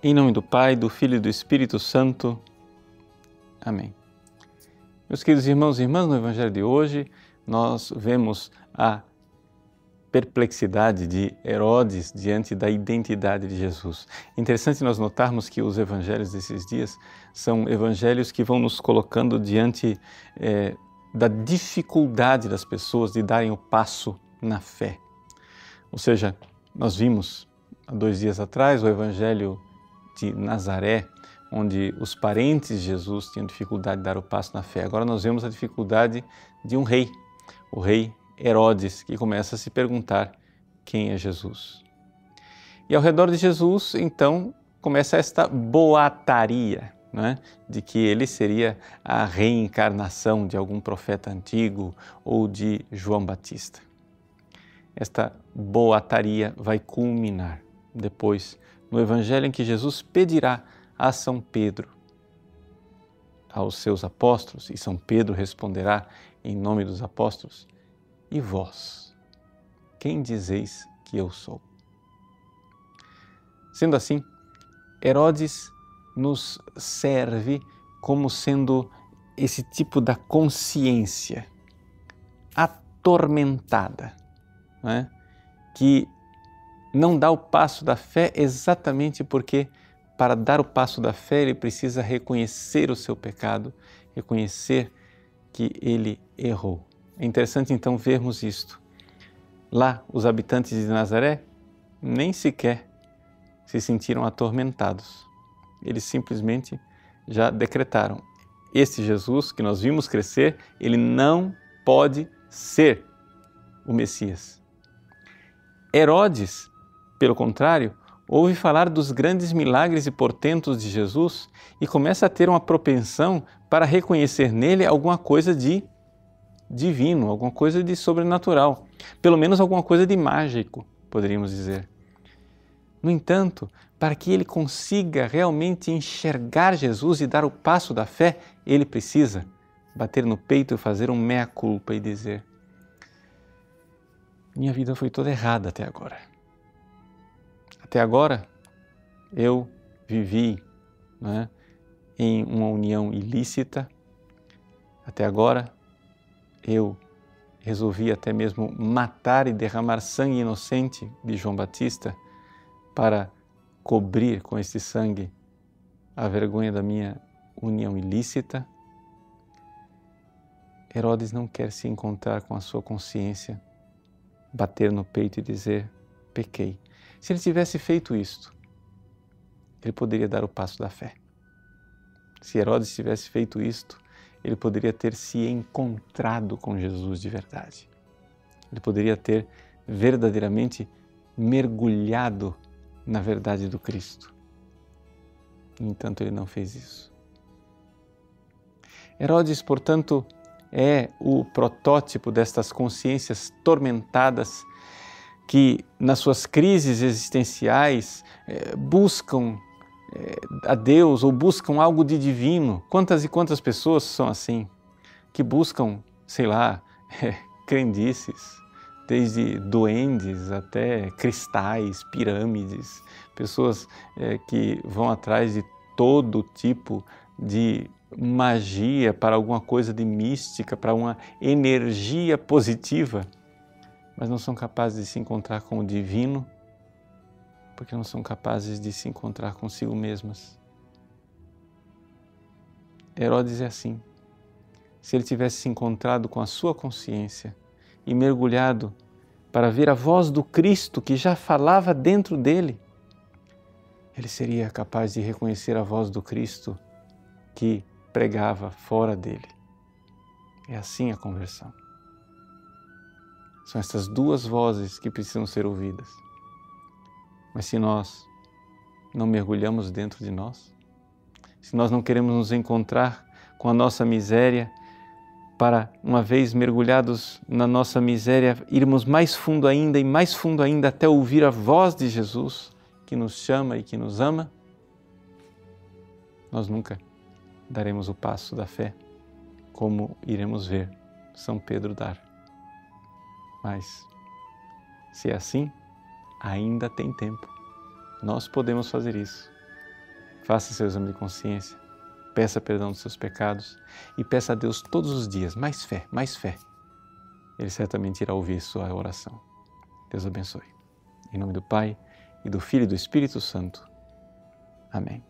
Em nome do Pai, do Filho e do Espírito Santo. Amém. Meus queridos irmãos e irmãs, no Evangelho de hoje nós vemos a perplexidade de Herodes diante da identidade de Jesus. Interessante nós notarmos que os evangelhos desses dias são evangelhos que vão nos colocando diante é, da dificuldade das pessoas de darem o passo na fé. Ou seja, nós vimos há dois dias atrás o evangelho de Nazaré, onde os parentes de Jesus tinham dificuldade de dar o passo na fé. Agora nós vemos a dificuldade de um rei, o rei Herodes, que começa a se perguntar quem é Jesus. E ao redor de Jesus, então, começa esta boataria, é? de que ele seria a reencarnação de algum profeta antigo ou de João Batista. Esta boataria vai culminar depois no evangelho em que Jesus pedirá a São Pedro, aos seus apóstolos, e São Pedro responderá em nome dos apóstolos: e vós, quem dizeis que eu sou? Sendo assim, Herodes nos serve como sendo esse tipo da consciência atormentada, não é? que não dá o passo da fé exatamente porque, para dar o passo da fé, ele precisa reconhecer o seu pecado, reconhecer que ele errou. É interessante então vermos isto. Lá, os habitantes de Nazaré nem sequer se sentiram atormentados. Eles simplesmente já decretaram: este Jesus que nós vimos crescer, ele não pode ser o Messias. Herodes, pelo contrário, ouve falar dos grandes milagres e portentos de Jesus e começa a ter uma propensão para reconhecer nele alguma coisa de divino, alguma coisa de sobrenatural, pelo menos alguma coisa de mágico, poderíamos dizer. No entanto, para que ele consiga realmente enxergar Jesus e dar o passo da fé, ele precisa bater no peito e fazer um meia-culpa e dizer: Minha vida foi toda errada até agora. Até agora eu vivi né, em uma união ilícita. Até agora eu resolvi até mesmo matar e derramar sangue inocente de João Batista para cobrir com esse sangue a vergonha da minha união ilícita. Herodes não quer se encontrar com a sua consciência, bater no peito e dizer: pequei. Se ele tivesse feito isto, ele poderia dar o passo da fé. Se Herodes tivesse feito isto, ele poderia ter se encontrado com Jesus de verdade. Ele poderia ter verdadeiramente mergulhado na verdade do Cristo. No entanto, ele não fez isso. Herodes, portanto, é o protótipo destas consciências tormentadas que, nas suas crises existenciais, eh, buscam a Deus ou buscam algo de divino. Quantas e quantas pessoas são assim, que buscam, sei lá, é, crendices, desde duendes até cristais, pirâmides, pessoas que vão atrás de todo tipo de magia para alguma coisa de mística, para uma energia positiva, mas não são capazes de se encontrar com o divino porque não são capazes de se encontrar consigo mesmas. Herodes é assim. Se ele tivesse se encontrado com a sua consciência e mergulhado para ver a voz do Cristo que já falava dentro dele, ele seria capaz de reconhecer a voz do Cristo que pregava fora dele. É assim a conversão. São essas duas vozes que precisam ser ouvidas. Mas se nós não mergulhamos dentro de nós, se nós não queremos nos encontrar com a nossa miséria, para, uma vez mergulhados na nossa miséria, irmos mais fundo ainda e mais fundo ainda até ouvir a voz de Jesus que nos chama e que nos ama, nós nunca daremos o passo da fé, como iremos ver São Pedro dar. Mas, se é assim, ainda tem tempo. Nós podemos fazer isso. Faça seu exame de consciência, peça perdão dos seus pecados e peça a Deus todos os dias mais fé, mais fé. Ele certamente irá ouvir sua oração. Deus abençoe. Em nome do Pai, e do Filho e do Espírito Santo. Amém.